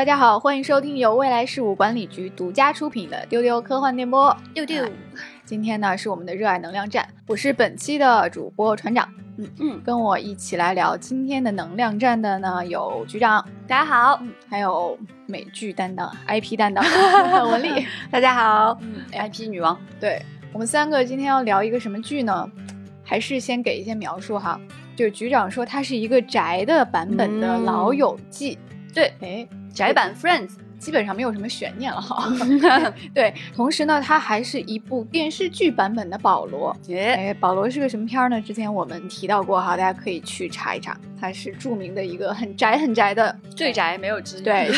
大家好，欢迎收听由未来事务管理局独家出品的《丢丢科幻电波》。丢丢，今天呢是我们的热爱能量站，我是本期的主播船长。嗯嗯，跟我一起来聊今天的能量站的呢有局长，大家好，还有美剧担当、IP 担当。文丽，大家好，嗯，IP 女王。对我们三个今天要聊一个什么剧呢？还是先给一些描述哈。就是局长说它是一个宅的版本的《老友记》，对，哎，宅版 Friends。基本上没有什么悬念了哈，对，同时呢，它还是一部电视剧版本的保罗。哎，保罗是个什么片呢？之前我们提到过哈，大家可以去查一查。它是著名的一个很宅很宅的，最宅没有之一。对，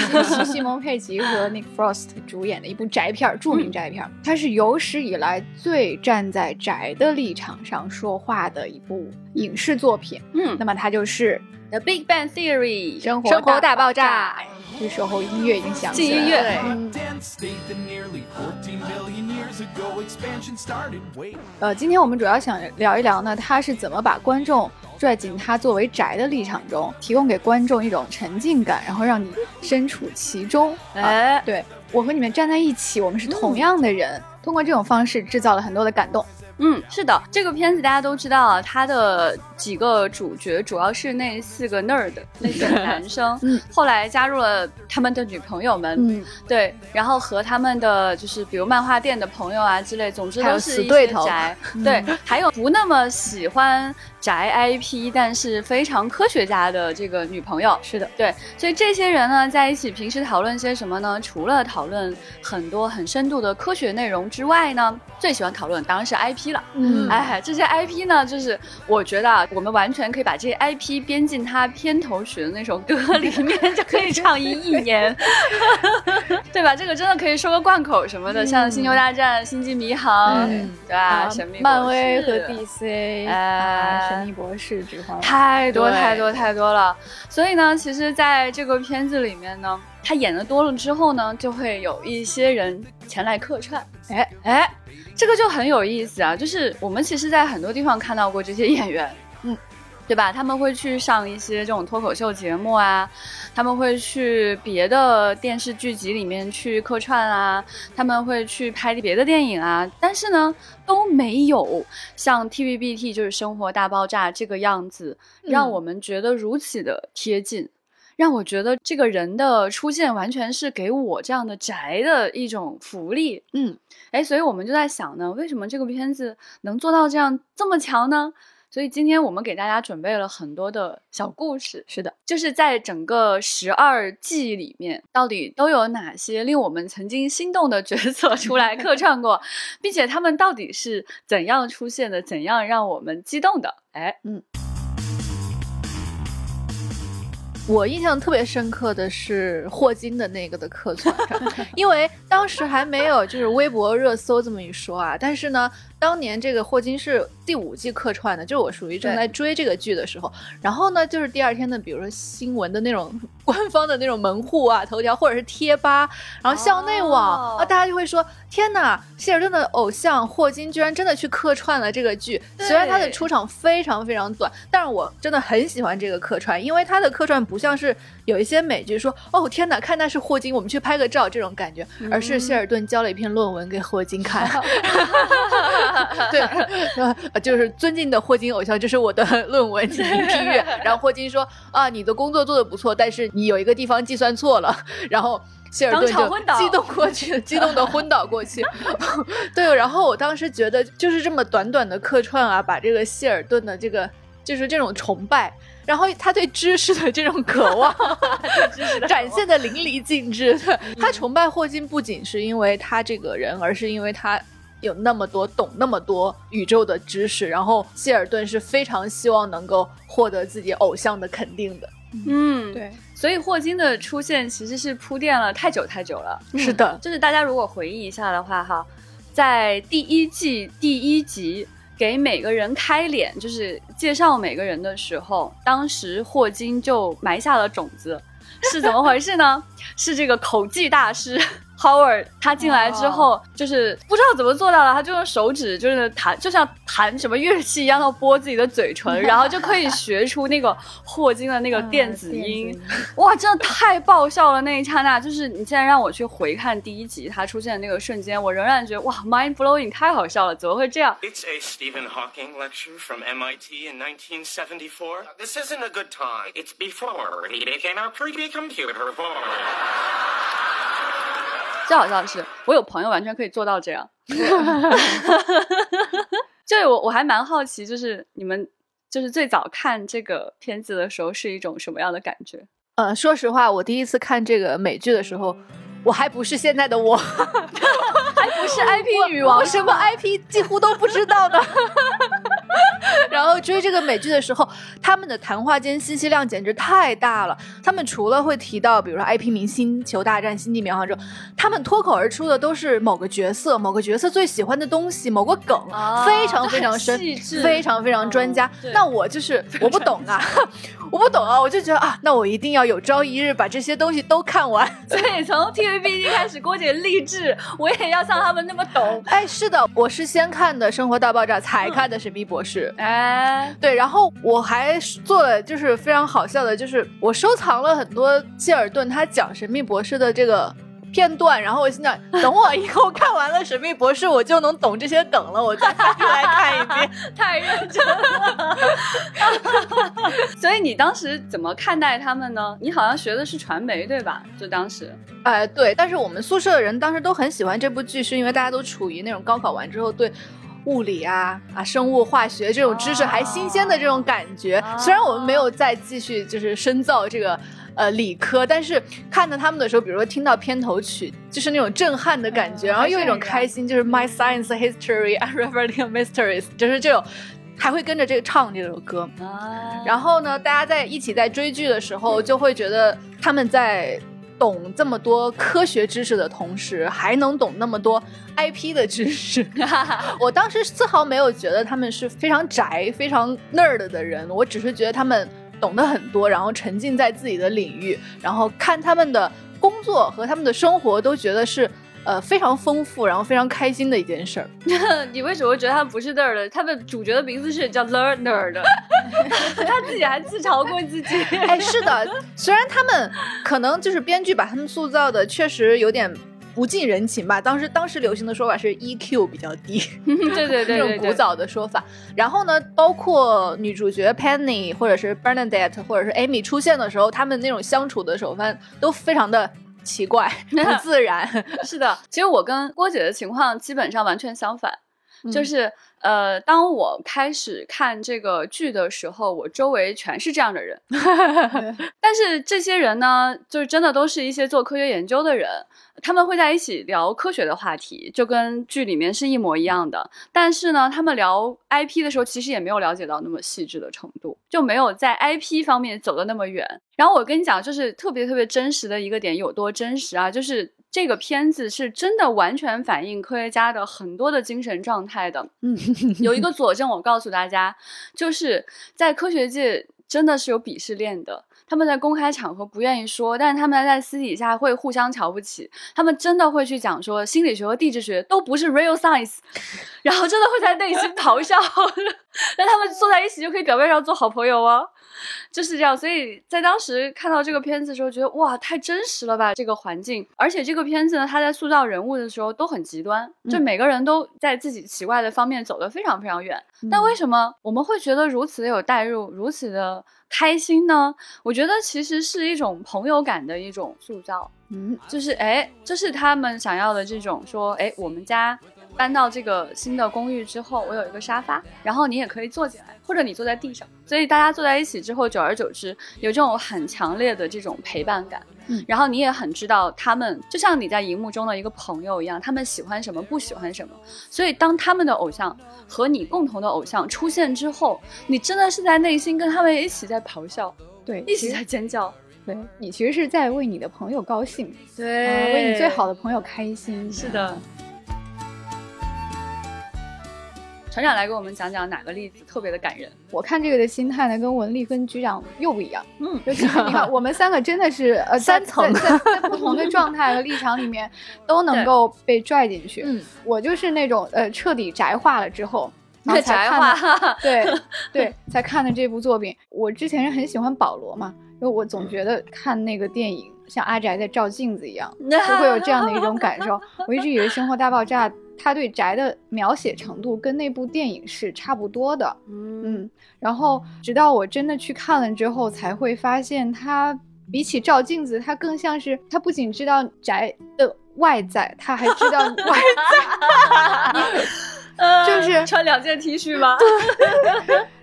西蒙佩吉和 Nick Frost 主演的一部宅片，著名宅片。它是有史以来最站在宅的立场上说话的一部影视作品。嗯，那么它就是《The Big Bang Theory》生活大爆炸。这时候音乐已经响起了。音乐。呃，今天我们主要想聊一聊呢，他是怎么把观众拽进他作为宅的立场中，提供给观众一种沉浸感，然后让你身处其中。哎，对我和你们站在一起，我们是同样的人，通过这种方式制造了很多的感动。嗯，是的，这个片子大家都知道啊，它的几个主角主要是那四个 nerd，那四个 男生，嗯，后来加入了他们的女朋友们，嗯，对，然后和他们的就是比如漫画店的朋友啊之类，总之都是一些宅，对，还有不那么喜欢宅 IP，但是非常科学家的这个女朋友，是的，对，所以这些人呢在一起平时讨论些什么呢？除了讨论很多很深度的科学内容之外呢，最喜欢讨论当然是 IP 了。嗯，哎，这些 IP 呢，就是我觉得啊，我们完全可以把这些 IP 编进他片头曲的那首歌里面，就可以唱一亿年，对吧？这个真的可以说个贯口什么的，像《星球大战》《星际迷航》，对吧？神秘漫威和 DC，哎，神秘博士之后太多太多太多了。所以呢，其实在这个片子里面呢，他演的多了之后呢，就会有一些人前来客串，哎哎。这个就很有意思啊，就是我们其实，在很多地方看到过这些演员，嗯，对吧？他们会去上一些这种脱口秀节目啊，他们会去别的电视剧集里面去客串啊，他们会去拍别的电影啊，但是呢，都没有像 TVBT 就是《生活大爆炸》这个样子，让我们觉得如此的贴近。让我觉得这个人的出现完全是给我这样的宅的一种福利，嗯，哎，所以我们就在想呢，为什么这个片子能做到这样这么强呢？所以今天我们给大家准备了很多的小故事，是的，就是在整个十二季里面，到底都有哪些令我们曾经心动的角色 出来客串过，并且他们到底是怎样出现的，怎样让我们激动的？哎，嗯。我印象特别深刻的是霍金的那个的客串，因为当时还没有就是微博热搜这么一说啊，但是呢。当年这个霍金是第五季客串的，就是我属于正在追这个剧的时候。然后呢，就是第二天的，比如说新闻的那种官方的那种门户啊、头条或者是贴吧，然后校内网啊，大家就会说：天哪，谢尔顿的偶像霍金居然真的去客串了这个剧。虽然他的出场非常非常短，但是我真的很喜欢这个客串，因为他的客串不像是有一些美剧说：哦天哪，看那是霍金，我们去拍个照这种感觉，而是谢尔顿交了一篇论文给霍金看。对，就是尊敬的霍金偶像，这是我的论文，进行批阅。然后霍金说：“啊，你的工作做的不错，但是你有一个地方计算错了。”然后谢尔顿就激动过去，激动的昏倒过去。对，然后我当时觉得，就是这么短短的客串啊，把这个谢尔顿的这个就是这种崇拜，然后他对知识的这种渴望，展现的淋漓尽致。他崇拜霍金不仅是因为他这个人，而是因为他。有那么多懂那么多宇宙的知识，然后希尔顿是非常希望能够获得自己偶像的肯定的。嗯，对，所以霍金的出现其实是铺垫了太久太久了。是的，就是大家如果回忆一下的话，哈，在第一季第一集给每个人开脸，就是介绍每个人的时候，当时霍金就埋下了种子，是怎么回事呢？是这个口技大师。Howard 他进来之后，就是不知道怎么做到的，他就用手指就是弹，就像弹什么乐器一样，要拨自己的嘴唇，然后就可以学出那个霍金的那个电子音。哇，真的太爆笑了！那一刹那，就是你现在让我去回看第一集他出现的那个瞬间，我仍然觉得哇，mind blowing，太好笑了，怎么会这样？It's a Stephen Hawking lecture from MIT in 1974. This isn't a good time. It's before he became a creepy computer boy. 最好笑的是，我有朋友完全可以做到这样。就我我还蛮好奇，就是你们就是最早看这个片子的时候是一种什么样的感觉？呃，说实话，我第一次看这个美剧的时候，我还不是现在的我。还不是 IP 女王，什么 IP 几乎都不知道的。然后追这个美剧的时候，他们的谈话间信息量简直太大了。他们除了会提到，比如说 IP 明星球大战、星际迷航之后，他们脱口而出的都是某个角色、某个角色最喜欢的东西、某个梗，非常非常深，非常非常专家。那我就是我不懂啊，我不懂啊，我就觉得啊，那我一定要有朝一日把这些东西都看完。所以从 TVB 一开始，郭姐励志，我也要。像他们那么懂，哎，是的，我是先看的《生活大爆炸》，才看的《神秘博士》。哎，对，然后我还做了，就是非常好笑的，就是我收藏了很多谢尔顿他讲《神秘博士》的这个。片段，然后我心想等我以后看完了《神秘博士》，我就能懂这些梗了，我再来看一遍。太认真了。所以你当时怎么看待他们呢？你好像学的是传媒，对吧？就当时，哎，对。但是我们宿舍的人当时都很喜欢这部剧，是因为大家都处于那种高考完之后对物理啊啊生物化学这种知识还新鲜的这种感觉。虽然我们没有再继续就是深造这个。呃，理科，但是看到他们的时候，比如说听到片头曲，就是那种震撼的感觉，然后又一种开心，就是 My Science History and Revealing Mysteries，就是这种，还会跟着这个唱这首歌。然后呢，大家在一起在追剧的时候，就会觉得他们在懂这么多科学知识的同时，还能懂那么多 IP 的知识。我当时丝毫没有觉得他们是非常宅、非常 nerd 的人，我只是觉得他们。懂得很多，然后沉浸在自己的领域，然后看他们的工作和他们的生活，都觉得是呃非常丰富，然后非常开心的一件事儿。你为什么会觉得他们不是 nerd？他们主角的名字是叫 learner 的，他自己还自嘲过自己。哎，是的，虽然他们可能就是编剧把他们塑造的确实有点。不近人情吧？当时当时流行的说法是 EQ 比较低，对对对，这种古早的说法。然后呢，包括女主角 Penny 或者是 Bernadette 或者是 Amy 出现的时候，他们那种相处的手法都非常的奇怪、不自然。是的，其实我跟郭姐的情况基本上完全相反，就是。呃，当我开始看这个剧的时候，我周围全是这样的人。但是这些人呢，就是真的都是一些做科学研究的人，他们会在一起聊科学的话题，就跟剧里面是一模一样的。但是呢，他们聊 IP 的时候，其实也没有了解到那么细致的程度，就没有在 IP 方面走的那么远。然后我跟你讲，就是特别特别真实的一个点，有多真实啊？就是。这个片子是真的完全反映科学家的很多的精神状态的。嗯，有一个佐证，我告诉大家，就是在科学界真的是有鄙视链的。他们在公开场合不愿意说，但是他们在私底下会互相瞧不起。他们真的会去讲说，心理学和地质学都不是 real science，然后真的会在内心 咆哮。那他们坐在一起就可以表面上做好朋友啊。就是这样，所以在当时看到这个片子的时候，觉得哇，太真实了吧！这个环境，而且这个片子呢，它在塑造人物的时候都很极端，就每个人都在自己奇怪的方面走得非常非常远。但为什么我们会觉得如此的有代入，如此的开心呢？我觉得其实是一种朋友感的一种塑造。嗯，就是哎，这是他们想要的这种说，哎，我们家。搬到这个新的公寓之后，我有一个沙发，然后你也可以坐进来，或者你坐在地上，所以大家坐在一起之后，久而久之有这种很强烈的这种陪伴感。嗯，然后你也很知道他们，就像你在荧幕中的一个朋友一样，他们喜欢什么，不喜欢什么。所以当他们的偶像和你共同的偶像出现之后，你真的是在内心跟他们一起在咆哮，对，一起在尖叫。对你其实是在为你的朋友高兴，对，为你最好的朋友开心。是的。船长来给我们讲讲哪个例子特别的感人。我看这个的心态呢，跟文丽跟局长又不一样。嗯，就是你看，我们三个真的是呃三层在不同的状态和立场里面 都能够被拽进去。嗯，我就是那种呃彻底宅化了之后。然后才看的，对对，才看的这部作品。我之前是很喜欢保罗嘛，因为我总觉得看那个电影像阿宅在照镜子一样，就会有这样的一种感受。我一直以为《生活大爆炸》它对宅的描写程度跟那部电影是差不多的，嗯嗯，然后直到我真的去看了之后，才会发现他比起照镜子，他更像是他不仅知道宅的外在，他还知道外在 就是穿两件 T 恤吗？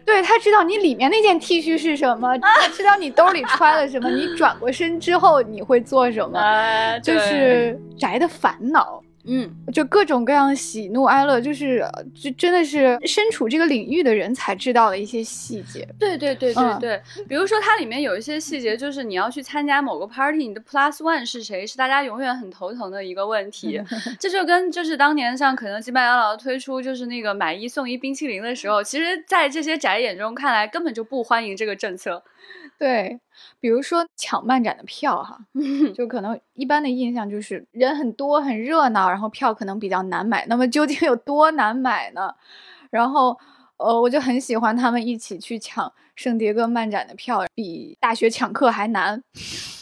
对他知道你里面那件 T 恤是什么，他知道你兜里揣了什么，你转过身之后你会做什么，哎就是宅的烦恼，嗯，就各种各样的喜怒哀乐，就是呃就真的是身处这个领域的人才知道的一些细节。对对对对嗯对，比如说它里面有一些细节，就是你要去参加某个 party，你的 plus one 是谁，是大家永远很头疼的一个问题。这就跟就是当年像肯德基、麦当劳推出就是那个买一送一冰淇淋的时候，其实，在这些宅眼中看来，根本就不欢迎这个政策。对，比如说抢漫展的票哈，就可能一般的印象就是人很多很热闹，然后票可能比较难买。那么究竟有多难买呢？然后呃，我就很喜欢他们一起去抢圣迭戈漫展的票，比大学抢课还难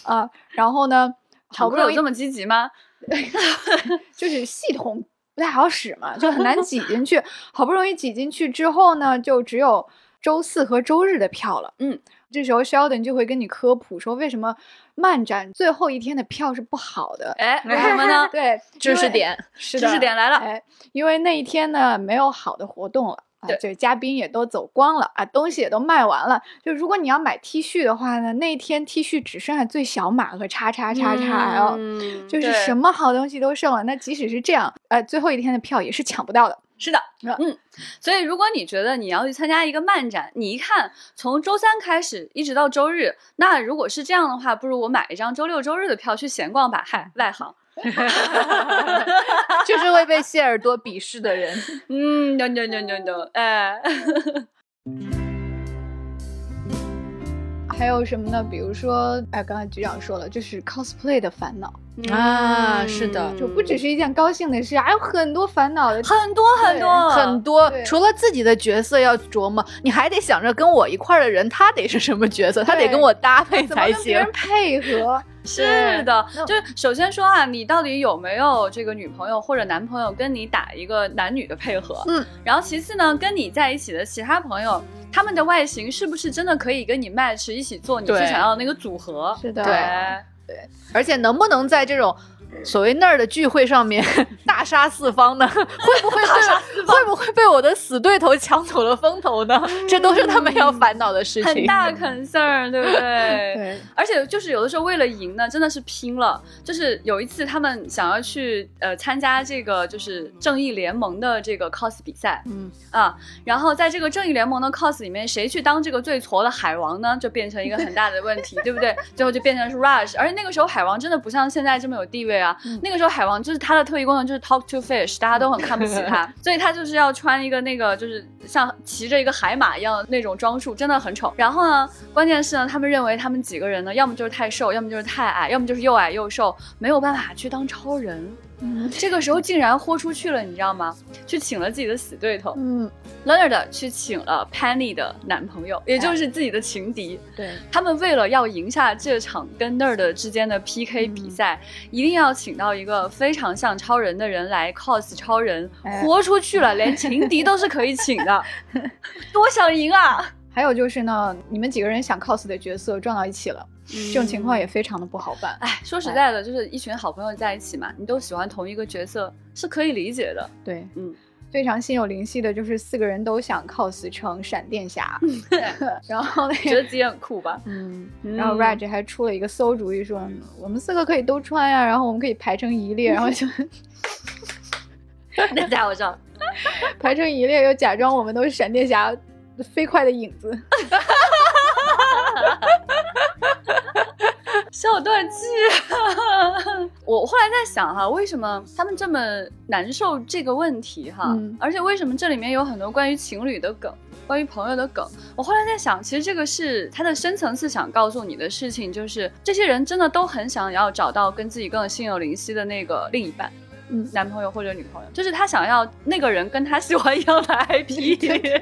啊。然后呢，好不容易这么积极吗？就是系统不太好使嘛，就很难挤进去。好不容易挤进去之后呢，就只有周四和周日的票了。嗯，这时候 Sheldon 就会跟你科普说，为什么漫展最后一天的票是不好的。哎，为什么呢？对，知识点 是，知识点来了哎，因为那一天呢没有好的活动了。啊，对这嘉宾也都走光了啊，东西也都卖完了。就如果你要买 T 恤的话呢，那一天 T 恤只剩下最小码和叉叉叉叉 L，、嗯就是什么好东西都剩了。那即使是这样，呃，最后一天的票也是抢不到的。是的，嗯嗯，所以如果你觉得你要去参加一个漫展，你一看从周三开始一直到周日，那如果是这样的话，不如我买一张周六周日的票去闲逛吧。嗨，外行，就是会被谢耳朵鄙视的人。嗯，no no no no no，哎，还有什么呢？比如说，哎，刚才局长说了，就是 cosplay 的烦恼，啊是的就不只是一件高兴的事，还有很多烦恼的。很多很多很多，除了自己的角色要琢磨，你还得想着跟我一块儿的人，他得是什么角色，他得跟我搭配怎么才行跟别人。配合？是的，就是首先说啊，你到底有没有这个女朋友或者男朋友跟你打一个男女的配合？嗯，然后其次呢，跟你在一起的其他朋友，他们的外形是不是真的可以跟你 match 一起做你最想要的那个组合？是的，对，而且能不能在这种所谓那儿的聚会上面 大杀四方呢？会不会被会不会被我的死对头抢走了风头呢？这都是他们要烦恼的事情。很大 concern，对不对？对，而且就是有的时候为了赢呢，真的是拼了。就是有一次他们想要去呃参加这个就是正义联盟的这个 cos 比赛，嗯啊，然后在这个正义联盟的 cos 里面，谁去当这个最矬的海王呢，就变成一个很大的问题，对不对？最后就变成是 Rush，而且那个时候海王真的不像现在这么有地位啊。那个时候海王就是他的特异功能就是 talk to fish，大家都很看不起他，所以他就是要穿一个那个就是像骑着一个海马一样的那种装束，真的很丑。然后呢，关键是呢，他们认为他们几个人呢，要么就是太瘦，要么就是太矮，要么就是又矮又瘦，没有办法去当超人。嗯。这个时候竟然豁出去了，你知道吗？去请了自己的死对头。嗯，Leonard 去请了 Penny 的男朋友，也就是自己的情敌。对，他们为了要赢下这场跟 Nerd 之间的 PK 比赛，一定要请到一个非常像超人的人来 cos 超人，哎。豁出去了，连情敌都是可以请的，多想赢啊！还有就是呢，你们几个人想 cos 的角色撞到一起了，这种情况也非常的不好办。哎，说实在的，就是一群好朋友在一起嘛，你都喜欢同一个角色，是可以理解的。对，嗯，非常心有灵犀的，就是四个人都想 cos 成闪电侠，对，然后那个。觉得自己很酷吧？嗯，嗯然后 Raj 还出了一个馊主意说，我们四个可以都穿呀，然后我们可以排成一列，然后就 那家伙上，排成一列，又假装我们都是闪电侠飞快的影子。笑断气。我后来在想哈，为什么他们这么难受这个问题哈？嗯而且为什么这里面有很多关于情侣的梗，关于朋友的梗？我后来在想，其实这个是他的深层次想告诉你的事情，就是这些人真的都很想要找到跟自己更心有灵犀的那个另一半。嗯男朋友或者女朋友，就是他想要那个人跟他喜欢一样的 IP，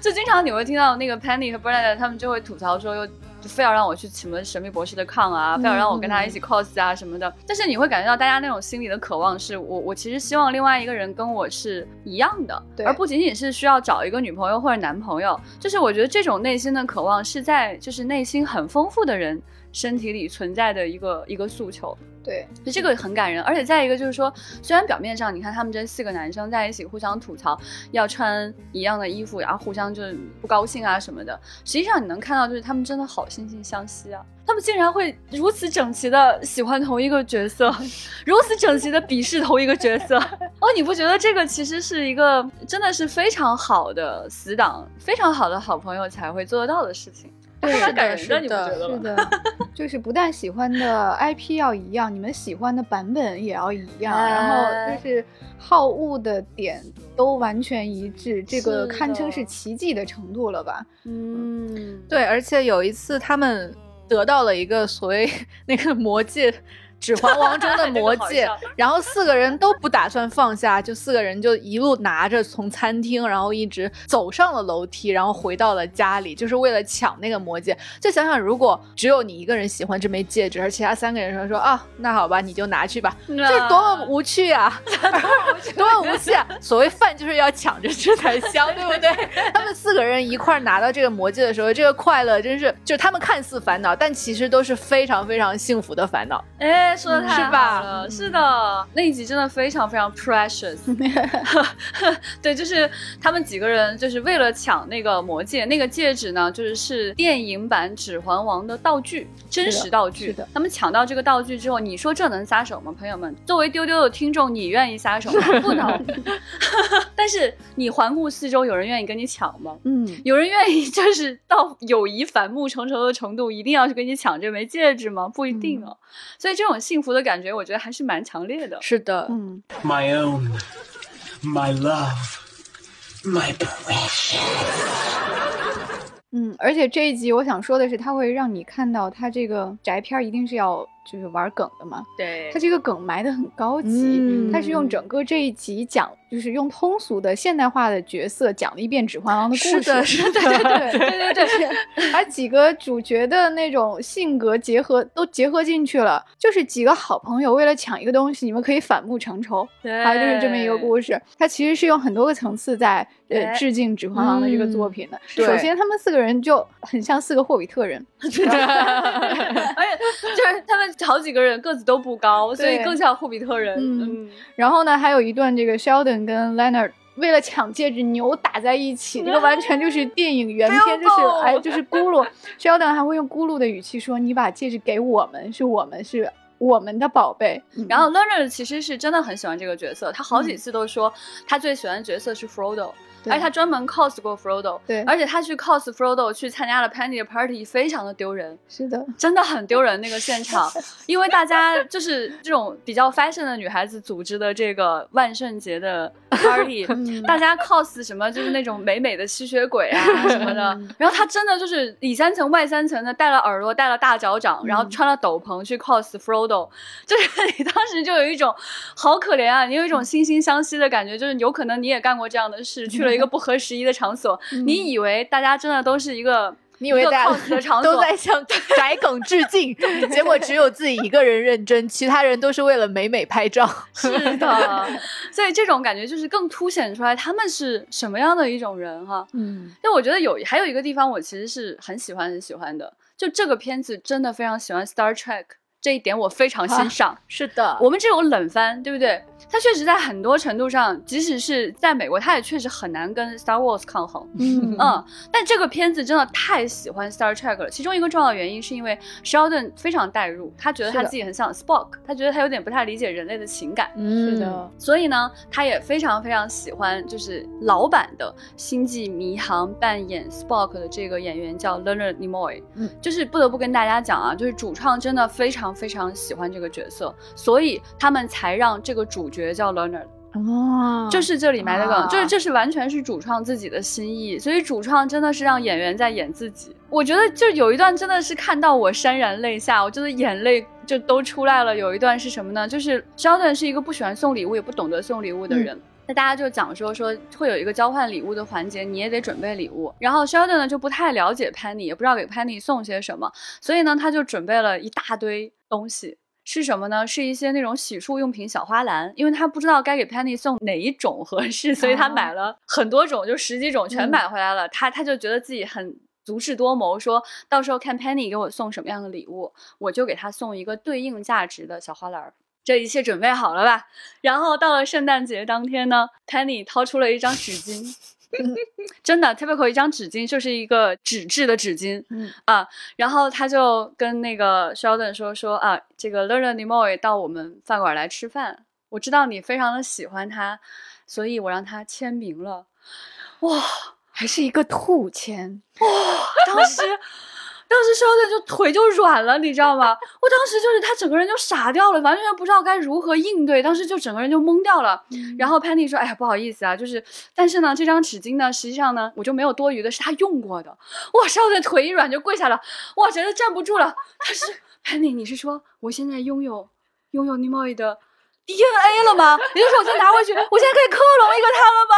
就经常你会听到那个 Penny 和 Bernard 他们就会吐槽说，又非要让我去什么神秘博士的抗啊，非要让我跟他一起 cos 啊什么的。但是你会感觉到大家那种心里的渴望是，我我其实希望另外一个人跟我是一样的，而不仅仅是需要找一个女朋友或者男朋友。就是我觉得这种内心的渴望是在就是内心很丰富的人身体里存在的一个一个诉求。对，就这个很感人，而且再一个就是说，虽然表面上你看他们这四个男生在一起互相吐槽要穿一样的衣服，然后互相就是不高兴啊什么的，实际上你能看到就是他们真的好惺惺相惜啊，他们竟然会如此整齐的喜欢同一个角色，如此整齐的鄙视同一个角色。哦，你不觉得这个其实是一个真的是非常好的死党，非常好的好朋友才会做得到的事情？对还蛮感人是的，你不的觉得吗？是的，就是不但喜欢的 IP 要一样，你们喜欢的版本也要一样，然后就是好物的点都完全一致，这个堪称是奇迹的程度了吧？嗯，对，而且有一次他们得到了一个所谓 那个魔戒。《指环王》中的 魔戒，然后四个人都不打算放下，就四个人就一路拿着从餐厅，然后一直走上了楼梯，然后回到了家里，就是为了抢那个魔戒。就想想，如果只有你一个人喜欢这枚戒指，而其他三个人说说啊，那好吧，你就拿去吧，这多么无趣啊，多么无趣啊！所谓饭就是要抢着吃才香，对不对？他们四个人一块拿到这个魔戒的时候，这个快乐真是，就他们看似烦恼，但其实都是非常非常幸福的烦恼。哎，说的太好是吧了，是的，那一集真的非常非常 precious。对，就是他们几个人就是为了抢那个魔戒，那个戒指呢，就是是电影版《指环王》的道具，真实道具。是的他们抢到这个道具之后，你说这能撒手吗，朋友们？作为丢丢的听众，你愿意撒手吗？不能。但是你环顾四周，有人愿意跟你抢吗？嗯，有人愿意就是到友谊反目成仇的程度，一定要去跟你抢这枚戒指吗？不一定哦。所以这种幸福的感觉，我觉得还是蛮强烈的。是的，嗯，My own, my love, my precious. 嗯，而且这一集我想说的是，它会让你看到它这个宅片儿一定是要就是玩梗的嘛，对。他这个梗埋的很高级，嗯。是用整个这一集讲，就是用通俗的现代化的角色讲了一遍《指环王》的故事，是的，是的，对对对对对，把几个主角的那种性格结合都结合进去了，就是几个好朋友为了抢一个东西，你们可以反目成仇，对。还有就是这么一个故事。它其实是用很多个层次在呃哎致敬《指环王》的这个作品的。对首先，他们四个人就很像四个霍比特人，而且就是他们 好几个人个子都不高，所以更像霍比特人。嗯然后呢，还有一段这个 Sheldon 跟 Leonard 为了抢戒指扭打在一起，这个完全就是 电影原片，就是哎，就是咕噜。Sheldon 还会用咕噜的语气说：“你把戒指给我们，是我们是我们的宝贝。嗯”然后 Leonard 其实是真的很喜欢这个角色，他好几次都说他最喜欢的角色是 Frodo。对。而且他专门 cos 过 Frodo，对。而且他去 cos Frodo 去参加了 Penny 的 party，非常的丢人。是的，真的很丢人那个现场，因为大家就是这种比较 fashion 的女孩子组织的这个万圣节的 party，大家 cos 什么就是那种美美的吸血鬼啊 什么的，然后他真的就是里三层外三层的，戴了耳朵，戴了大脚掌，然后穿了斗篷去 cos Frodo，就是你当时就有一种好可怜啊，你有一种惺惺相惜的感觉，就是有可能你也干过这样的事，去了一个不合时宜的场所，你以为大家真的都是一个。以为大家都在向宅梗致敬，结果只有自己一个人认真，其他人都是为了美美拍照。是的，所以这种感觉就是更凸显出来他们是什么样的一种人哈。嗯，就我觉得有还有一个地方，我其实是很喜欢很喜欢的，就这个片子真的非常喜欢 Star Trek 这一点，我非常欣赏。是的，我们这种冷番，对不对？它确实在很多程度上，即使是在美国，它也确实很难跟 Star Wars 抗衡。嗯嗯，但这个片子真的太喜欢 Star Trek 了。其中一个重要原因是因为 Sheldon 非常代入，他觉得他自己很像 Spock，他觉得他有点不太理解人类的情感。嗯是的，所以呢，他也非常非常喜欢，就是老版的《星际迷航》扮演 Spock 的这个演员叫 Leonard Nimoy。嗯，就是不得不跟大家讲啊，就是主创真的非常常非常喜欢这个角色，所以他们才让这个主角叫 Leonard。哦就是这里埋的梗，啊就是这是完全是主创自己的心意，所以主创真的是让演员在演自己。我觉得就有一段真的是看到我潸然泪下，我真的眼泪就都出来了。有一段是什么呢？就是 Sheldon 是一个不喜欢送礼物，也不懂得送礼物的人。那大家就讲说说会有一个交换礼物的环节，你也得准备礼物。然后 Sheldon 呢就不太了解 Penny，也不知道给 Penny 送些什么，所以呢他就准备了一大堆东西。是什么呢？是一些那种洗漱用品小花篮，因为他不知道该给 Penny 送哪一种合适，所以他买了很多种，就十几种全买回来了。他他就觉得自己很足智多谋，说到时候看 Penny 给我送什么样的礼物，我就给他送一个对应价值的小花篮儿。这一切准备好了吧？然后到了圣诞节当天呢，Penny 掏出了一张纸巾，真的 typical 一张纸巾就是一个纸质的纸巾，嗯啊，然后他就跟那个 Sheldon 说说啊，这个 Leonard Nimoy 到我们饭馆来吃饭，我知道你非常的喜欢他，所以我让他签名了。哇，还是一个兔签，哇当时，当时 Sheldon 就腿就软了，你知道吗？我当时就是他整个人就傻掉了，完全不知道该如何应对，当时就整个人就懵掉了。然后 Penny 说：“哎呀，不好意思啊，就是，但是呢，这张纸巾呢，实际上呢，我就没有多余的，是他用过的。”哇，Sheldon 腿一软就跪下了，哇，觉得站不住了。他是 Penny，你是说我现在拥有拥有 Nimoy 的 DNA 了吗？也就是说，我再拿回去，我现在可以克隆一个他了吗？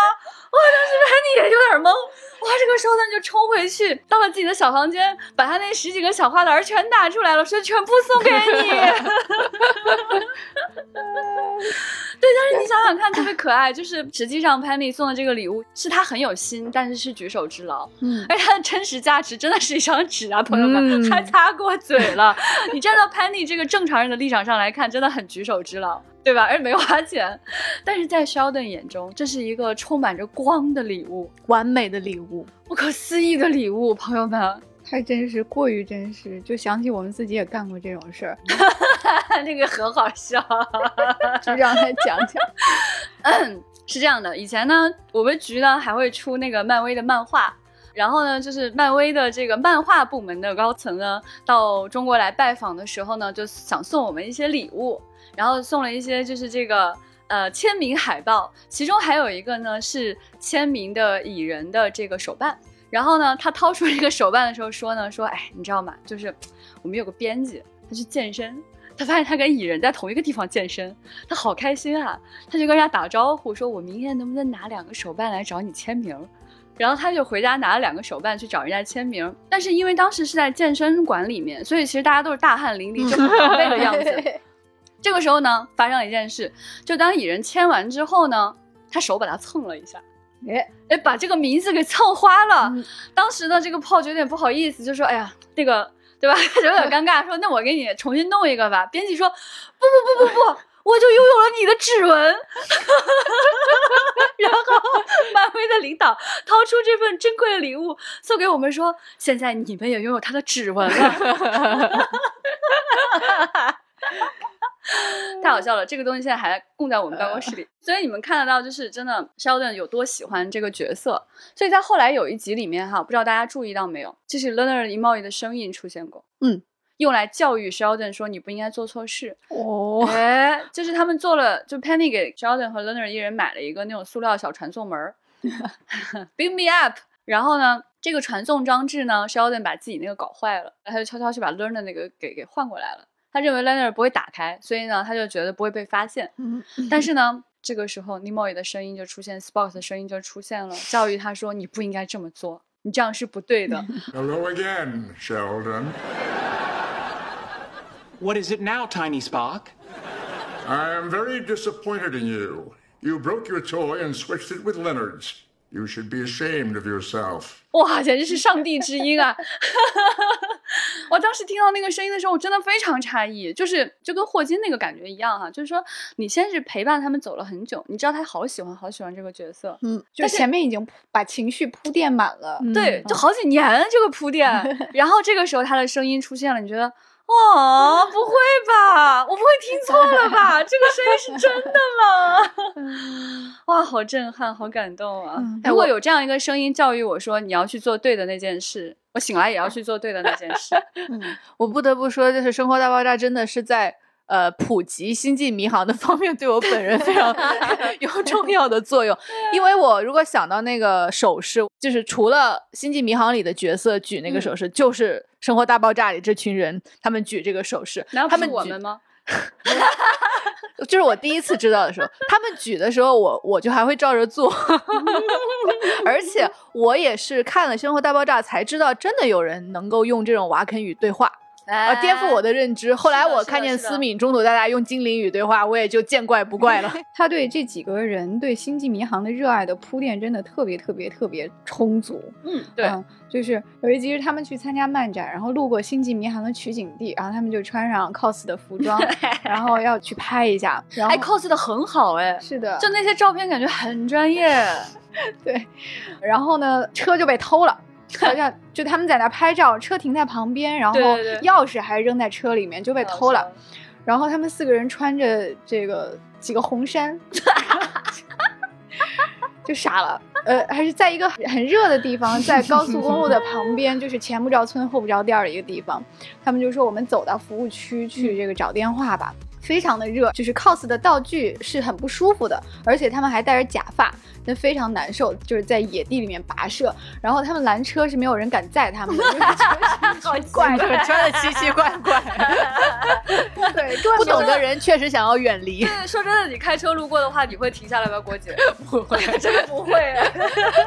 哇，当时 Penny 也有点懵。哇，这个时候他就冲回去，到了自己的小房间，把他那十几个小花篮全打出来了，说全部送给你。对，但是你想想看，特别可爱。就是实际上 Penny 送的这个礼物是他很有心，但是是举手之劳。嗯，而它的真实价值真的是一张纸啊，朋友们，嗯还擦过嘴了。你站到 Penny 这个正常人的立场上来看，真的很举手之劳，对吧？而且没花钱，但是在 Sheldon 眼中，这是一个充满着光的礼物，完美的礼物。不可思议的礼物，朋友们。太真实，过于真实，就想起我们自己也干过这种事儿，那个很好笑。就让他讲讲。是这样的，以前呢，我们局呢还会出那个漫威的漫画，然后呢，就是漫威的这个漫画部门的高层呢，到中国来拜访的时候呢，就想送我们一些礼物，然后送了一些就是这个呃签名海报，其中还有一个呢是签名的蚁人的这个手办。然后呢，他掏出这个手办的时候说呢，说哎，你知道吗？就是我们有个编辑，他去健身，他发现他跟蚁人在同一个地方健身，他好开心啊！他就跟人家打招呼，说我明天能不能拿两个手办来找你签名？然后他就回家拿了两个手办去找人家签名，但是因为当时是在健身馆里面，所以其实大家都是大汗淋漓，就很狼狈的样子。这个时候呢，发生了一件事，就当蚁人签完之后呢，他手把它蹭了一下，哎，哎，把这个名字给蹭花了。嗯当时呢，这个炮就有点不好意思，就说：“哎呀，那个，对吧？” 就有点尴尬，说：“那我给你重新弄一个吧。”编辑说：“不不不不不，我就拥有了你的指纹。”然后漫威的领导掏出这份珍贵的礼物送给我们，说：“现在你们也拥有他的指纹了。” 太好笑了，这个东西现在还供在我们办公室里，所以你们看得到，就是真的 Sheldon 有多喜欢这个角色。所以在后来有一集里面哈，不知道大家注意到没有，就是 Leonard Nimoy 的声音出现过，嗯，用来教育 Sheldon 说你不应该做错事。哦，哎，就是他们做了，就 Penny 给 Sheldon 和 Leonard 一人买了一个那种塑料小传送门儿，Big Me Up。然后呢，这个传送装置呢，Sheldon 把自己那个搞坏了，他就悄悄去把 Leonard 那个给给换过来了。他认为 Leonard 不会打开，所以呢，他就觉得不会被发现。嗯但是呢，这个时候 Nimoy 的声音就出现，Spock 的声音就出现了，教育他说：“你不应该这么做，你这样是不对的。 Hello again, Sheldon. What is it now, Tiny Spock? I am very disappointed in you. You broke your toy and switched it with Leonard's. You should be ashamed of yourself. ”哇，简直是上帝之音啊！ 我当时听到那个声音的时候，我真的非常诧异，就是就跟霍金那个感觉一样哈、就是说你先是陪伴他们走了很久，你知道他好喜欢好喜欢这个角色，嗯，就前面已经把情绪铺垫满了，对，就好几年这个铺垫，然后这个时候他的声音出现了，你觉得？哦，不会吧？我不会听错了吧？这个声音是真的吗？哇，好震撼，好感动啊！嗯如果有这样一个声音教育我说你要去做对的那件事，我醒来也要 去做对的那件事。嗯，我不得不说，就是《生活大爆炸》真的是在呃普及星际迷航的方面对我本人非常有重要的作用。因为我如果想到那个手势，就是除了《星际迷航》里的角色举那个手势，就是《生活大爆炸》里这群人他们举这个手势，他们举我们吗？就是我第一次知道的时候，他们举的时候，我我就还会照着做，而且我也是看了《生活大爆炸》才知道，真的有人能够用这种瓦肯语对话。哎呃，颠覆我的认知。后来我看见思敏中途大大用精灵语对话，我也就见怪不怪了。他对这几个人对星际迷航的热爱的铺垫真的特别特别特别充足。嗯，对，嗯，就是有一集是他们去参加漫展，然后路过星际迷航的取景地，然后他们就穿上 cos 的服装，然后要去拍一下。然后哎，cos 的很好哎，是的，就那些照片感觉很专业。对，然后呢，车就被偷了。好像 就他们在那拍照，车停在旁边，然后钥匙还扔在车里面，就被偷了。然后他们四个人穿着这个几个红衫，就傻了。呃，还是在一个很热的地方，在高速公路的旁边，就是前不着村后不着店儿的一个地方。他们就说我们走到服务区去这个找电话吧。非常的热，就是 cos 的道具是很不舒服的，而且他们还戴着假发，那非常难受，就是在野地里面跋涉。然后他们拦车是没有人敢载他们的，就是好怪就是穿的奇奇怪怪，对，不懂的人确实想要远离。对，说真的，你开车路过的话，你会停下来吗，郭姐？不会，真的不会。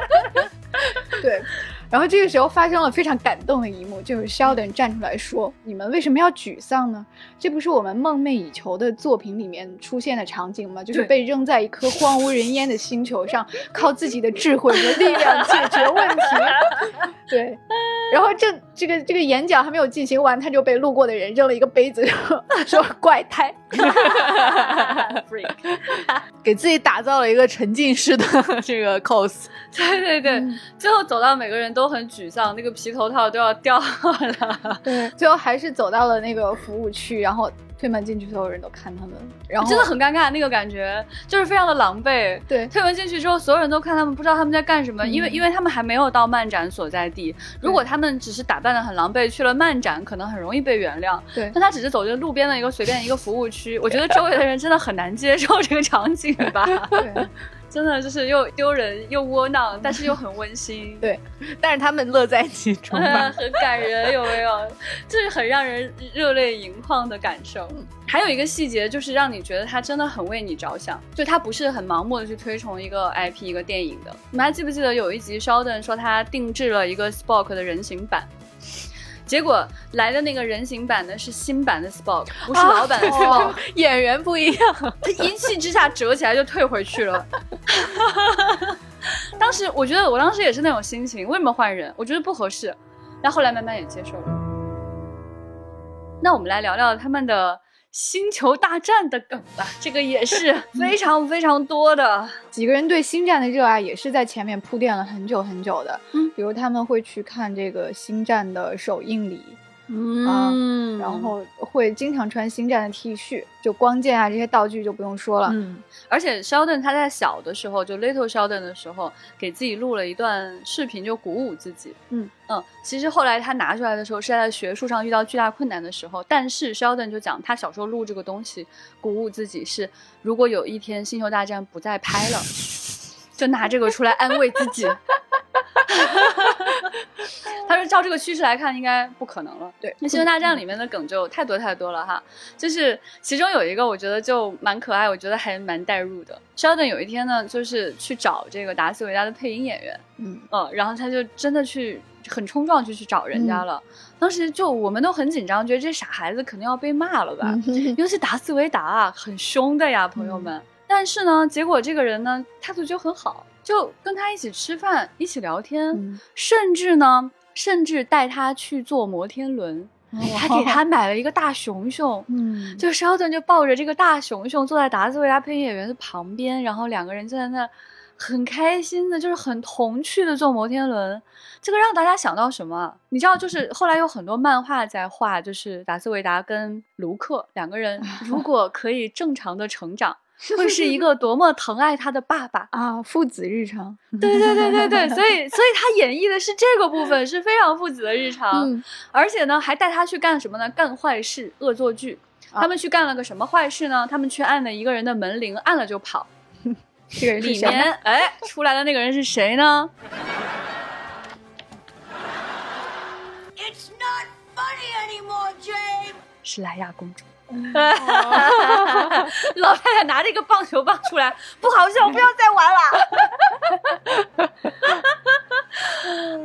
对，然后这个时候发生了非常感动的一幕，就是 Sheldon 站出来说：“你们为什么要沮丧呢？这不是我们梦寐以求的作品里面出现的场景吗？就是被扔在一颗荒无人烟的星球上，靠自己的智慧和力量解决问题。”对，然后这这个这个演讲还没有进行完，他就被路过的人扔了一个杯子，说说怪胎。给自己打造了一个沉浸式的这个 cos。对对对，最后走到每个人都很沮丧，那个皮头套都要掉了。对，最后还是走到了那个服务区，然后推门进去，所有人都看他们，然后真的很尴尬，那个感觉就是非常的狼狈。对推门进去之后，所有人都看他们，不知道他们在干什么，因为因为他们还没有到漫展所在地。如果他们只是打扮的很狼狈去了漫展，可能很容易被原谅。对但他只是走进路边的一个随便一个服务区，我觉得周围的人真的很难接受这个场景吧。对。真的就是又丢人又窝囊，但是又很温馨。对但是他们乐在其中嗯，很感人，有没有？就是很让人热泪盈眶的感受。还有一个细节，就是让你觉得他真的很为你着想，就他不是很盲目的去推崇一个 IP 一个电影的。你们还记不记得有一集 Sheldon 说他定制了一个 Spock 的人形版？结果来的那个人形版的是新版的 Spock，不是老版的 Spock，、演员不一样，他一气之下折起来就退回去了。当时我觉得我当时也是那种心情，为什么换人？我觉得不合适，但后来慢慢也接受了。那我们来聊聊他们的星球大战的梗吧，这个也是 非常非常多的。几个人对星战的热爱也是在前面铺垫了很久很久的。嗯，比如他们会去看这个星战的首映礼，嗯然后会经常穿星战的 T 恤，就光剑啊这些道具就不用说了。嗯，而且 Sheldon 他在小的时候，就 Little Sheldon 的时候，给自己录了一段视频，就鼓舞自己。嗯嗯，其实后来他拿出来的时候，是在学术上遇到巨大困难的时候。但是 Sheldon 就讲，他小时候录这个东西，鼓舞自己是，如果有一天《星球大战》不再拍了，就拿这个出来安慰自己。他说：“照这个趋势来看，应该不可能了。”对那《星球大战》里面的梗就太多太多了哈。就是其中有一个，我觉得就蛮可爱，我觉得还蛮带入的。Sheldon 有一天呢，就是去找这个达斯维达的配音演员，嗯嗯，然后他就真的去很冲撞去去找人家了。当时就我们都很紧张，觉得这傻孩子肯定要被骂了吧？嗯 尤其达斯维达啊，很凶的呀，朋友们。但是呢，结果这个人呢，态度就很好，就跟他一起吃饭，一起聊天，嗯甚至呢，甚至带他去坐摩天轮，还给 他买了一个大熊熊。嗯，就 Sheldon 就抱着这个大熊熊坐在达斯维达配音演员的旁边，然后两个人就在那很开心的，就是很童趣的坐摩天轮。这个让大家想到什么啊？你知道，就是后来有很多漫画在画，就是达斯维达跟卢克两个人 如果可以正常的成长，会是一个多么疼爱他的爸爸。啊，父子日常。对对对对对，所以所以他演绎的是这个部分，是非常父子的日常，嗯而且呢，还带他去干什么呢？干坏事、恶作剧。啊他们去干了个什么坏事呢？他们去按了一个人的门铃，按了就跑。这个人里？面哎，出来的那个人是谁呢？It's not funny anymore, James. 是莱娅公主。老太太拿着一个棒球棒出来，不好笑，不要再玩了。哎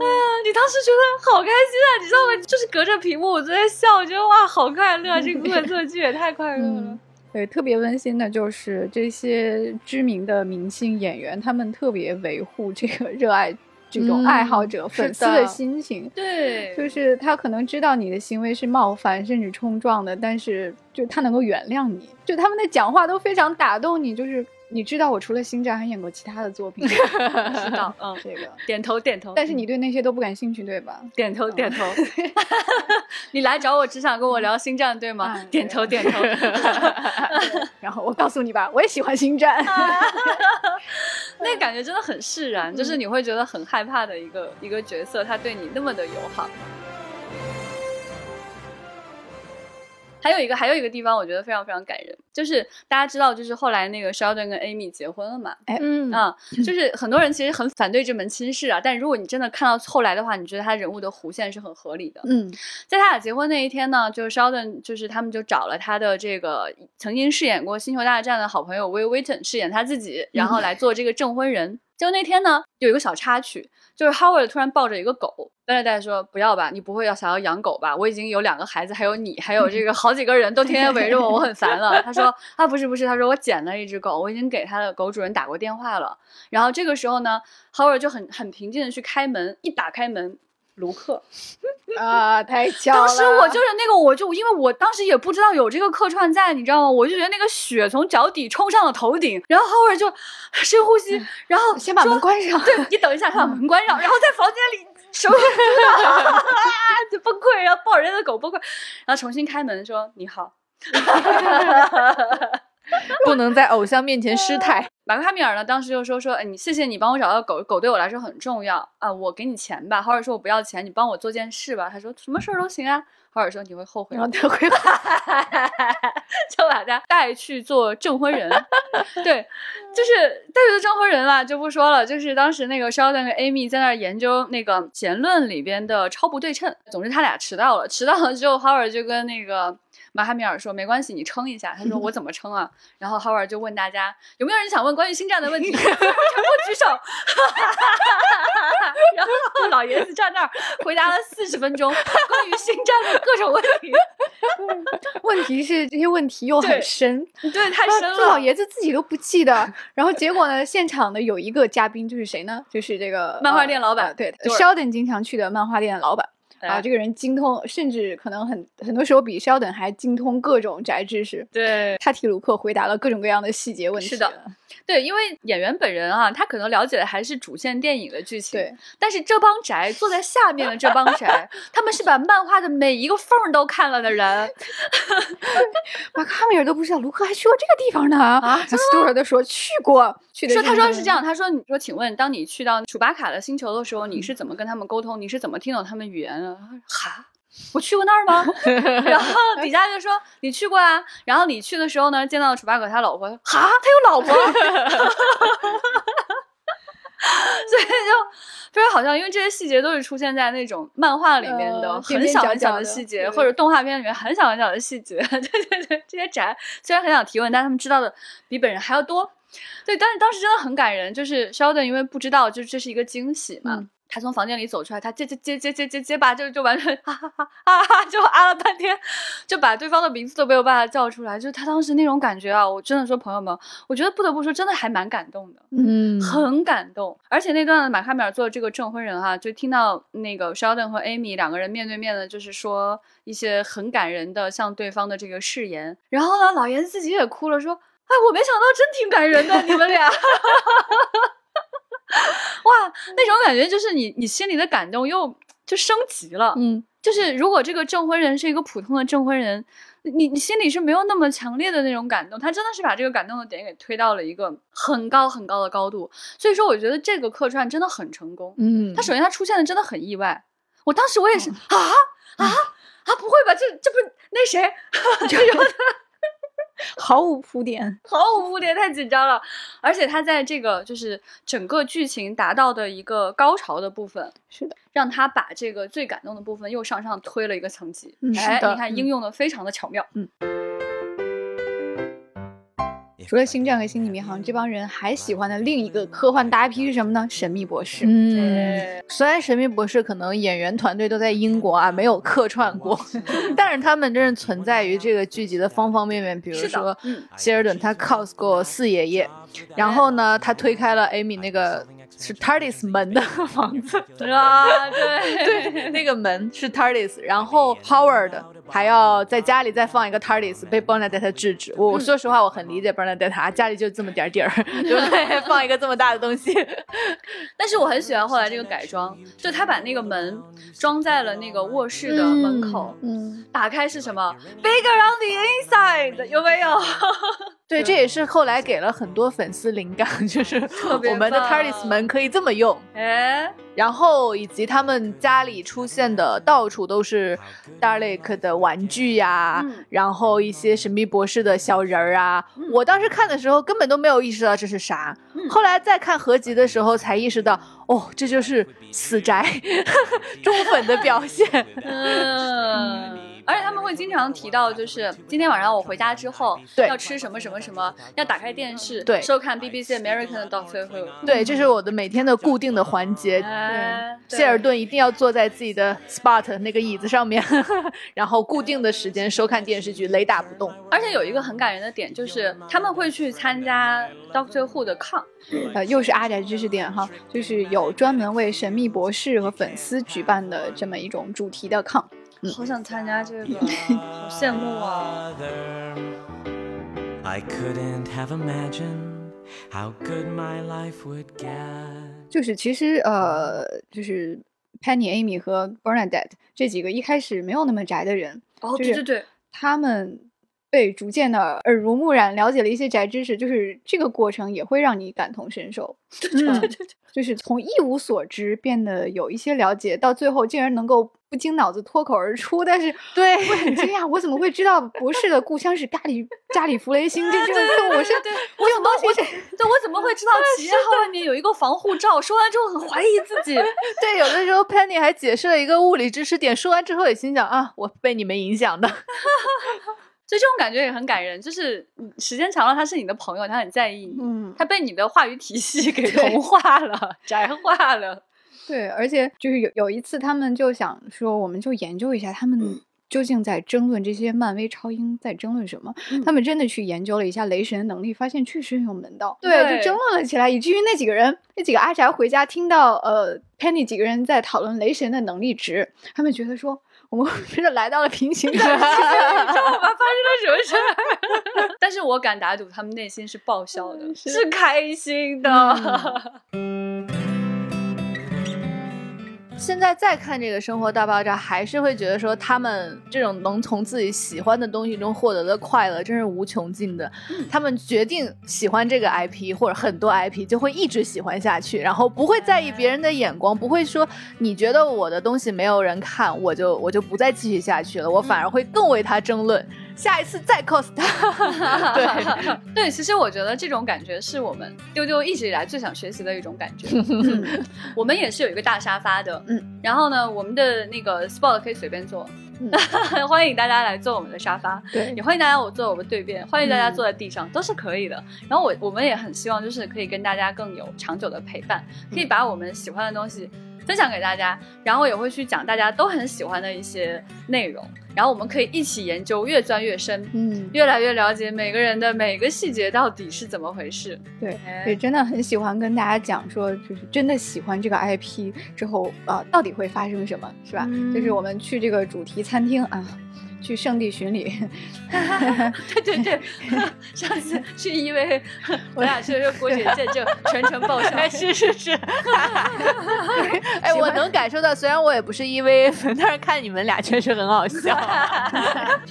呀，你当时觉得好开心啊，你知道吗？就是隔着屏幕我都在笑，我觉得哇，好快乐，这个恶作剧也太快乐了。对，特别温馨的就是这些知名的明星演员，他们特别维护这个热爱这种嗯爱好者、粉丝的的心情。对，就是他可能知道你的行为是冒犯甚至冲撞的，但是就他能够原谅你，就他们的讲话都非常打动你。就是你知道我除了星战还演过其他的作品，知道，嗯，这个，点头点头。但是你对那些都不感兴趣，对吧？点头点头，你来找我只想跟我聊星战对吗？嗯点头点头。然后我告诉你吧，我也喜欢星战。那个感觉真的很释然，就是你会觉得很害怕的一个一个角色，他对你那么的友好。还有一个，还有一个地方，我觉得非常非常感人，就是大家知道，就是后来那个 Sheldon 跟 Amy 结婚了嘛，哎嗯啊、就是很多人其实很反对这门亲事啊，但如果你真的看到后来的话，你觉得他人物的弧线是很合理的。嗯在他俩结婚那一天呢，就是 Sheldon，就是他们就找了他的这个曾经饰演过《星球大战》的好朋友 Will Wheaton 饰演他自己，然后来做这个证婚人。就那天呢，有一个小插曲，就是 Howard 突然抱着一个狗，贝莱黛说：“不要吧，你不会要想要养狗吧？我已经有两个孩子，还有你，还有这个好几个人都天天围着我，我很烦了。”他说：“啊，不是不是，他说我捡了一只狗，我已经给他的狗主人打过电话了。”然后这个时候呢，Howard 就很很平静的去开门，一打开门，卢克。啊，太巧了！当时我就是那个，我就因为我当时也不知道有这个客串在，你知道吗？我就觉得那个血从脚底冲上了头顶，然后 Howard 就深呼吸，然后先把门关上。对你等一下，他把门关上，然后在房间里手啊 就崩溃，然后抱着人家的狗崩溃，然后重新开门说你好。不能在偶像面前失态。马克哈米尔呢，当时就说说，哎，你谢谢你帮我找到狗，狗对我来说很重要啊，我给你钱吧。或者说我不要钱，你帮我做件事吧。他说什么事儿都行啊。哈尔说你会后悔的然后。他会 就把他带去做证婚人。对，就是带去做证婚人了，就不说了。就是当时那个 Sheldon 和 Amy 在那儿研究那个弦论里边的超不对称。总之他俩迟到了，迟到了之后，Howard 就跟那个。马哈米尔说：“没关系，你撑一下。”他说：“ 我怎么撑啊？”然后 Howard 就问大家：“有没有人想问关于星战的问题？” 全部举手。然后老爷子站那儿回答了四十分钟关于星战的各种问题。问题是这些问题又很深，对，太深了。老爷子自己都不记得。然后结果呢，现场的有一个嘉宾就是谁呢？就是这个漫画店老板呃对就是，Sheldon 经常去的漫画店的老板。啊，哎这个人精通，甚至可能很很多时候比 Sheldon 还精通各种宅知识。对他替卢克回答了各种各样的细节问题。是的，对，因为演员本人啊，他可能了解的还是主线电影的剧情。对，但是这帮宅坐在下面的这帮宅，他们是把漫画的每一个缝儿都看了的人。马克哈米尔都不知道卢克还去过这个地方呢。啊，斯图尔都说去过，去的说他说是是这样，他说你说，请问当你去到楚巴卡的星球的时候，你是怎么跟他们沟通？你是怎么听懂他们语言的？哈。我去过那儿吗？然后底下就说你去过啊。然后你去的时候呢，见到了楚巴可他老婆，哈，他有老婆。所以就非常好笑，因为这些细节都是出现在那种漫画里面的很小很小的细节，或者动画片里面很小很小的细节。对对对，这些宅虽然很想提问，但他们知道的比本人还要多。对，但是当时真的很感人，就是 Sheldon 因为不知道，就这是一个惊喜嘛。嗯他从房间里走出来，他结结结结结结结巴，就就完全 哈哈哈哈哈，就啊了半天，就把对方的名字都没有办法叫出来。就是他当时那种感觉啊，我真的说朋友们，我觉得不得不说，真的还蛮感动的。嗯很感动，而且那段马卡米尔做这个证婚人哈、就听到那个 Sheldon 和 Amy 两个人面对面的，就是说一些很感人的向对方的这个誓言。然后呢，老爷子自己也哭了，说：“哎，我没想到，真挺感人的，你们俩。” 哇，那种感觉就是你你心里的感动又就升级了，嗯，就是如果这个证婚人是一个普通的证婚人，你你心里是没有那么强烈的那种感动，他真的是把这个感动的点给推到了一个很高很高的高度。所以说，我觉得这个客串真的很成功。嗯他首先他出现的真的很意外，我当时我也是啊啊啊！不会吧？这这不那谁？这种 毫无铺垫。毫无铺垫，太紧张了。而且他在这个就是整个剧情达到的一个高潮的部分，是的，让他把这个最感动的部分又上上推了一个层级。嗯哎，是的你看应用的非常的巧妙。除了星战和星际迷航，这帮人还喜欢的另一个科幻大 IP 是什么呢？神秘博士。嗯，虽然《神秘博士》可能演员团队都在英国啊，没有客串过，但是他们真是存在于这个剧集的方方面面。比如说嗯，希尔顿他 cos 过四爷爷，然后呢，他推开了 Amy 那个是 TARDIS 门的 房子，啊，对对，那个门是 TARDIS，然后 Howard 还要在家里再放一个 TARDIS，被 Bernadette 制止。我我说实话，我很理解 Bernadette，啊家里就这么点儿地儿，对不对？放一个这么大的东西，但是我很喜欢后来这个改装，就他把那个门装在了那个卧室的门口，嗯，打开是什么？Bigger on the inside，有没有？对，这也是后来给了很多粉丝灵感，就是我们的棒 TARDIS 门可以这么用。哎，然后以及他们家里出现的到处都是 Dalek 的玩具呀、嗯然后一些神秘博士的小人儿啊。我当时看的时候根本都没有意识到这是啥，嗯后来再看合集的时候才意识到，哦，这就是死宅 忠粉的表现。嗯。而且他们会经常提到，就是今天晚上我回家之后，对要吃什么什么什么，要打开电视，对收看 BBC American 的 Doctor Who。对，这是我的每天的固定的环节。谢尔顿一定要坐在自己的 spot 那个椅子上面，然后固定的时间收看电视剧，雷打不动。而且有一个很感人的点，就是他们会去参加 Doctor Who 的 con，呃，又是阿宅知识点哈，就是有专门为神秘博士和粉丝举办的这么一种主题的抗。好想参加这个，好羡慕啊！I couldn't have imagined how good my life would get. 就是其实呃，就是 Penny、Amy 和 Bernadette 这几个一开始没有那么宅的人，哦，就是对对对，他们被逐渐的耳濡目染，了解了一些宅知识，就是这个过程也会让你感同身受。嗯，就是从一无所知变得有一些了解，到最后竟然能够不经脑子脱口而出，但是对会很惊讶，我怎么会知道博士的故乡是咖喱加里弗雷星？这这这我是对我有东西。对，我怎么会知道 企业号外面有一个防护罩？说完之后很怀疑自己。对，有的时候 Penny 还解释了一个物理知识点，说完之后也心想啊，我被你们影响的。所以这种感觉也很感人，就是嗯时间长了，他是你的朋友，他很在意你，嗯，他被你的话语体系 给同化了、宅化了。对，而且就是有有一次，他们就想说，我们就研究一下他们究竟在争论这些漫威超英在争论什么。他们真的去研究了一下雷神的能力，发现确实很有门道。对，对就争论了起来，以至于那几个人，那几个阿宅回家听到呃 Penny 几个人在讨论雷神的能力值，他们觉得说。我们真的来到了平行的世界，知道吗？发生了什么事儿？但是我敢打赌，他们内心是爆笑的，是开心的。现在再看这个《生活大爆炸》，还是会觉得说他们这种能从自己喜欢的东西中获得的快乐，真是无穷尽的。他们决定喜欢这个 IP 或者很多 IP，就会一直喜欢下去，然后不会在意别人的眼光，不会说你觉得我的东西没有人看，我就我就不再继续下去了，我反而会更为他争论，下一次再 cos 他。对。对，其实我觉得这种感觉是我们丢丢一直以来最想学习的一种感觉。嗯我们也是有一个大沙发的，嗯，然后呢，我们的那个 spot 可以随便坐，欢迎大家来坐我们的沙发，对也欢迎大家我坐我们对面，欢迎大家坐在地上，都是可以的。然后我我们也很希望就是可以跟大家更有长久的陪伴，可以把我们喜欢的东西分享给大家，然后也会去讲大家都很喜欢的一些内容，然后我们可以一起研究，越钻越深，嗯，越来越了解每个人的每个细节到底是怎么回事。对哎，也真的很喜欢跟大家讲说，就是真的喜欢这个 IP 之后啊、到底会发生什么，是吧？嗯就是我们去这个主题餐厅啊。去圣地巡礼，对对对，上次 是因为，我俩去的时候，郭姐见证全程爆笑。是是是，哎，我能感受到，虽然我也不是 EVA 粉，但是看你们俩确实很好笑。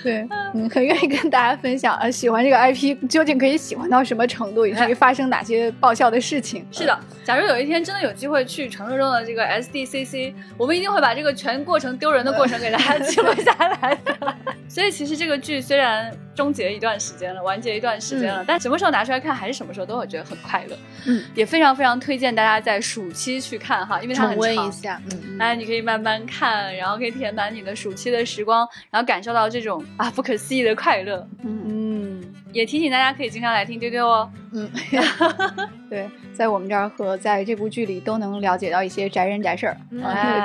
对，嗯，很愿意跟大家分享，呃，喜欢这个 IP 究竟可以喜欢到什么程度，以至于发生哪些爆笑的事情。是的，假如有一天真的有机会去传说中的这个 SDCC，我们一定会把这个全过程丢人的过程给大家记录下来的。所以其实这个剧虽然终结一段时间了，完结一段时间了，但什么时候拿出来看，还是什么时候都会觉得很快乐。嗯，也非常非常推荐大家在暑期去看哈，因为它很重温长一下，嗯，哎，你可以慢慢看，然后可以填满你的暑期的时光，然后感受到这种啊不可思议的快乐。嗯嗯，也提醒大家可以经常来听丢丢哦。嗯，对，在我们这儿和在这部剧里都能了解到一些宅人宅事儿，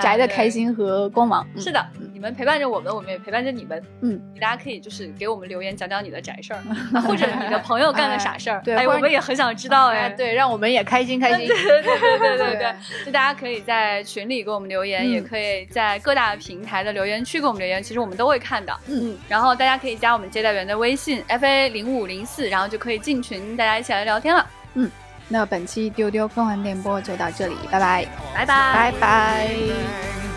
宅的开心和光芒。嗯是的，你们陪伴着我们，我们也陪伴着你们。嗯，大家可以就是给我们留言讲讲你的宅事儿，或者你的朋友干的傻事儿，哎，我们也很想知道呀。对，让我们也开心开心。对对对对对，就大家可以在群里给我们留言，也可以在各大平台的留言区给我们留言，其实我们都会看到。嗯。然后大家可以加我们接待员的微信 fa 零五零四，然后就可以进群，大家一起来聊天了。嗯，那本期丢丢科幻电波就到这里，拜拜，拜拜，拜拜。